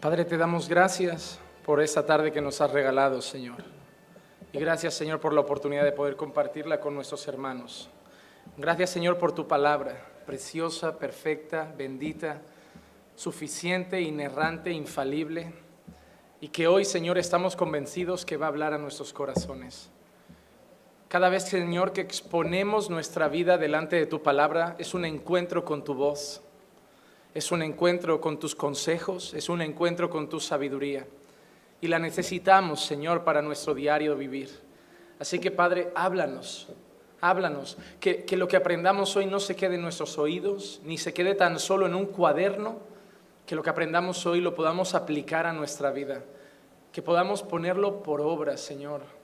Padre, te damos gracias por esta tarde que nos has regalado, Señor. Y gracias, Señor, por la oportunidad de poder compartirla con nuestros hermanos. Gracias, Señor, por tu palabra, preciosa, perfecta, bendita, suficiente, inerrante, infalible, y que hoy, Señor, estamos convencidos que va a hablar a nuestros corazones. Cada vez, Señor, que exponemos nuestra vida delante de tu palabra, es un encuentro con tu voz, es un encuentro con tus consejos, es un encuentro con tu sabiduría. Y la necesitamos, Señor, para nuestro diario vivir. Así que, Padre, háblanos, háblanos, que, que lo que aprendamos hoy no se quede en nuestros oídos, ni se quede tan solo en un cuaderno, que lo que aprendamos hoy lo podamos aplicar a nuestra vida, que podamos ponerlo por obra, Señor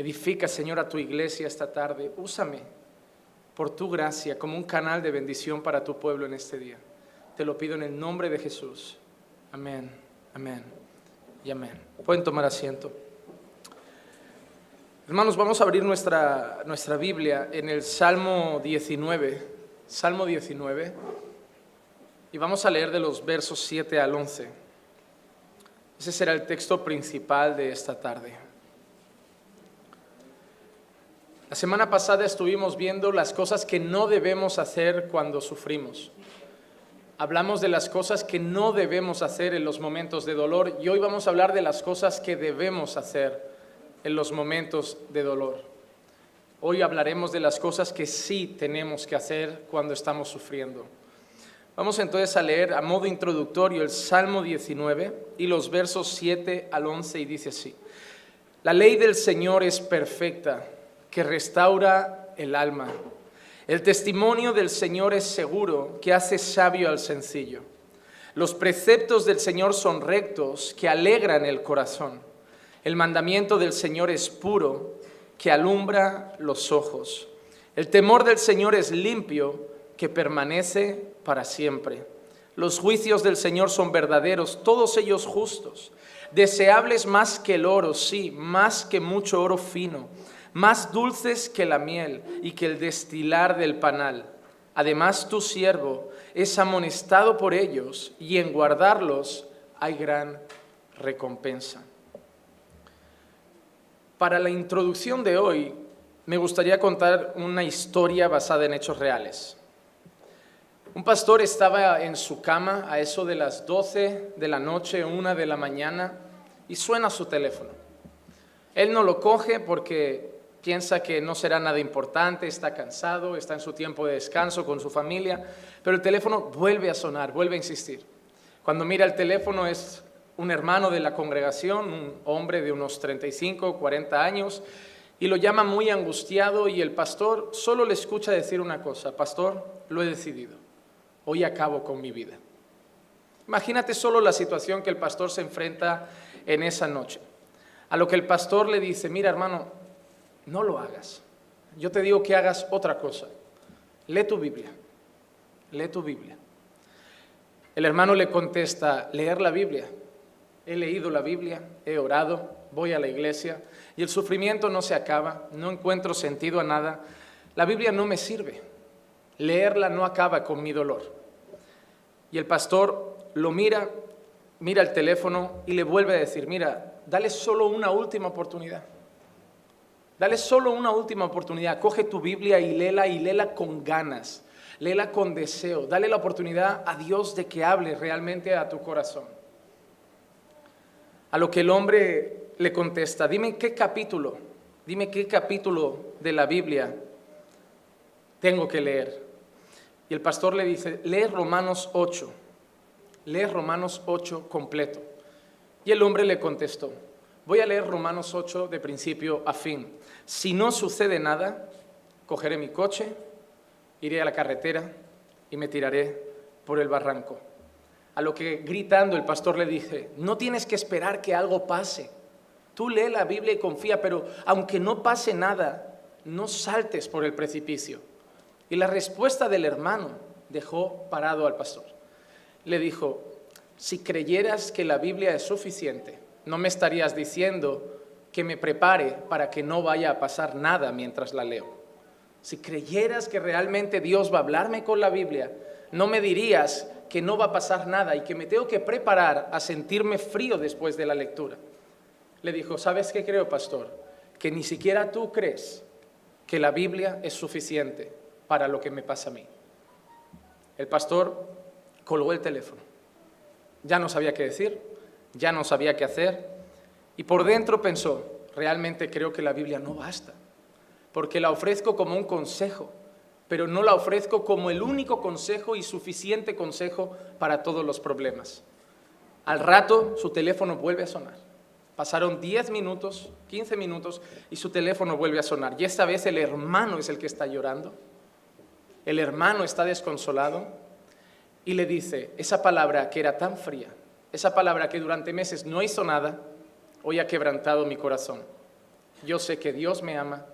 Edifica, Señor, a tu iglesia esta tarde. Úsame por tu gracia como un canal de bendición para tu pueblo en este día. Te lo pido en el nombre de Jesús. Amén, amén y amén. Pueden tomar asiento. Hermanos, vamos a abrir nuestra, nuestra Biblia en el Salmo 19. Salmo 19. Y vamos a leer de los versos 7 al 11. Ese será el texto principal de esta tarde. La semana pasada estuvimos viendo las cosas que no debemos hacer cuando sufrimos. Hablamos de las cosas que no debemos hacer en los momentos de dolor y hoy vamos a hablar de las cosas que debemos hacer en los momentos de dolor. Hoy hablaremos de las cosas que sí tenemos que hacer cuando estamos sufriendo. Vamos entonces a leer a modo introductorio el Salmo 19 y los versos 7 al 11 y dice así. La ley del Señor es perfecta que restaura el alma. El testimonio del Señor es seguro, que hace sabio al sencillo. Los preceptos del Señor son rectos, que alegran el corazón. El mandamiento del Señor es puro, que alumbra los ojos. El temor del Señor es limpio, que permanece para siempre. Los juicios del Señor son verdaderos, todos ellos justos. Deseables más que el oro, sí, más que mucho oro fino más dulces que la miel y que el destilar del panal. Además tu siervo es amonestado por ellos y en guardarlos hay gran recompensa. Para la introducción de hoy me gustaría contar una historia basada en hechos reales. Un pastor estaba en su cama a eso de las 12 de la noche, una de la mañana, y suena su teléfono. Él no lo coge porque piensa que no será nada importante, está cansado, está en su tiempo de descanso con su familia, pero el teléfono vuelve a sonar, vuelve a insistir. Cuando mira el teléfono es un hermano de la congregación, un hombre de unos 35, 40 años, y lo llama muy angustiado y el pastor solo le escucha decir una cosa, pastor, lo he decidido, hoy acabo con mi vida. Imagínate solo la situación que el pastor se enfrenta en esa noche. A lo que el pastor le dice, mira hermano, no lo hagas. Yo te digo que hagas otra cosa. Lee tu Biblia. Lee tu Biblia. El hermano le contesta, leer la Biblia. He leído la Biblia, he orado, voy a la iglesia y el sufrimiento no se acaba, no encuentro sentido a nada. La Biblia no me sirve. Leerla no acaba con mi dolor. Y el pastor lo mira, mira el teléfono y le vuelve a decir, mira, dale solo una última oportunidad. Dale solo una última oportunidad. Coge tu Biblia y léela y léela con ganas. Léela con deseo. Dale la oportunidad a Dios de que hable realmente a tu corazón. A lo que el hombre le contesta, dime qué capítulo, dime qué capítulo de la Biblia tengo que leer. Y el pastor le dice, lee Romanos 8, lee Romanos 8 completo. Y el hombre le contestó, voy a leer Romanos 8 de principio a fin. Si no sucede nada, cogeré mi coche, iré a la carretera y me tiraré por el barranco. A lo que gritando el pastor le dije, no tienes que esperar que algo pase. Tú lee la Biblia y confía, pero aunque no pase nada, no saltes por el precipicio. Y la respuesta del hermano dejó parado al pastor. Le dijo, si creyeras que la Biblia es suficiente, no me estarías diciendo que me prepare para que no vaya a pasar nada mientras la leo. Si creyeras que realmente Dios va a hablarme con la Biblia, no me dirías que no va a pasar nada y que me tengo que preparar a sentirme frío después de la lectura. Le dijo, ¿sabes qué creo, pastor? Que ni siquiera tú crees que la Biblia es suficiente para lo que me pasa a mí. El pastor colgó el teléfono. Ya no sabía qué decir, ya no sabía qué hacer y por dentro pensó, realmente creo que la Biblia no basta, porque la ofrezco como un consejo, pero no la ofrezco como el único consejo y suficiente consejo para todos los problemas. Al rato su teléfono vuelve a sonar. Pasaron 10 minutos, 15 minutos y su teléfono vuelve a sonar. Y esta vez el hermano es el que está llorando. El hermano está desconsolado y le dice esa palabra que era tan fría, esa palabra que durante meses no hizo nada, hoy ha quebrantado mi corazón. Yo sé que Dios me ama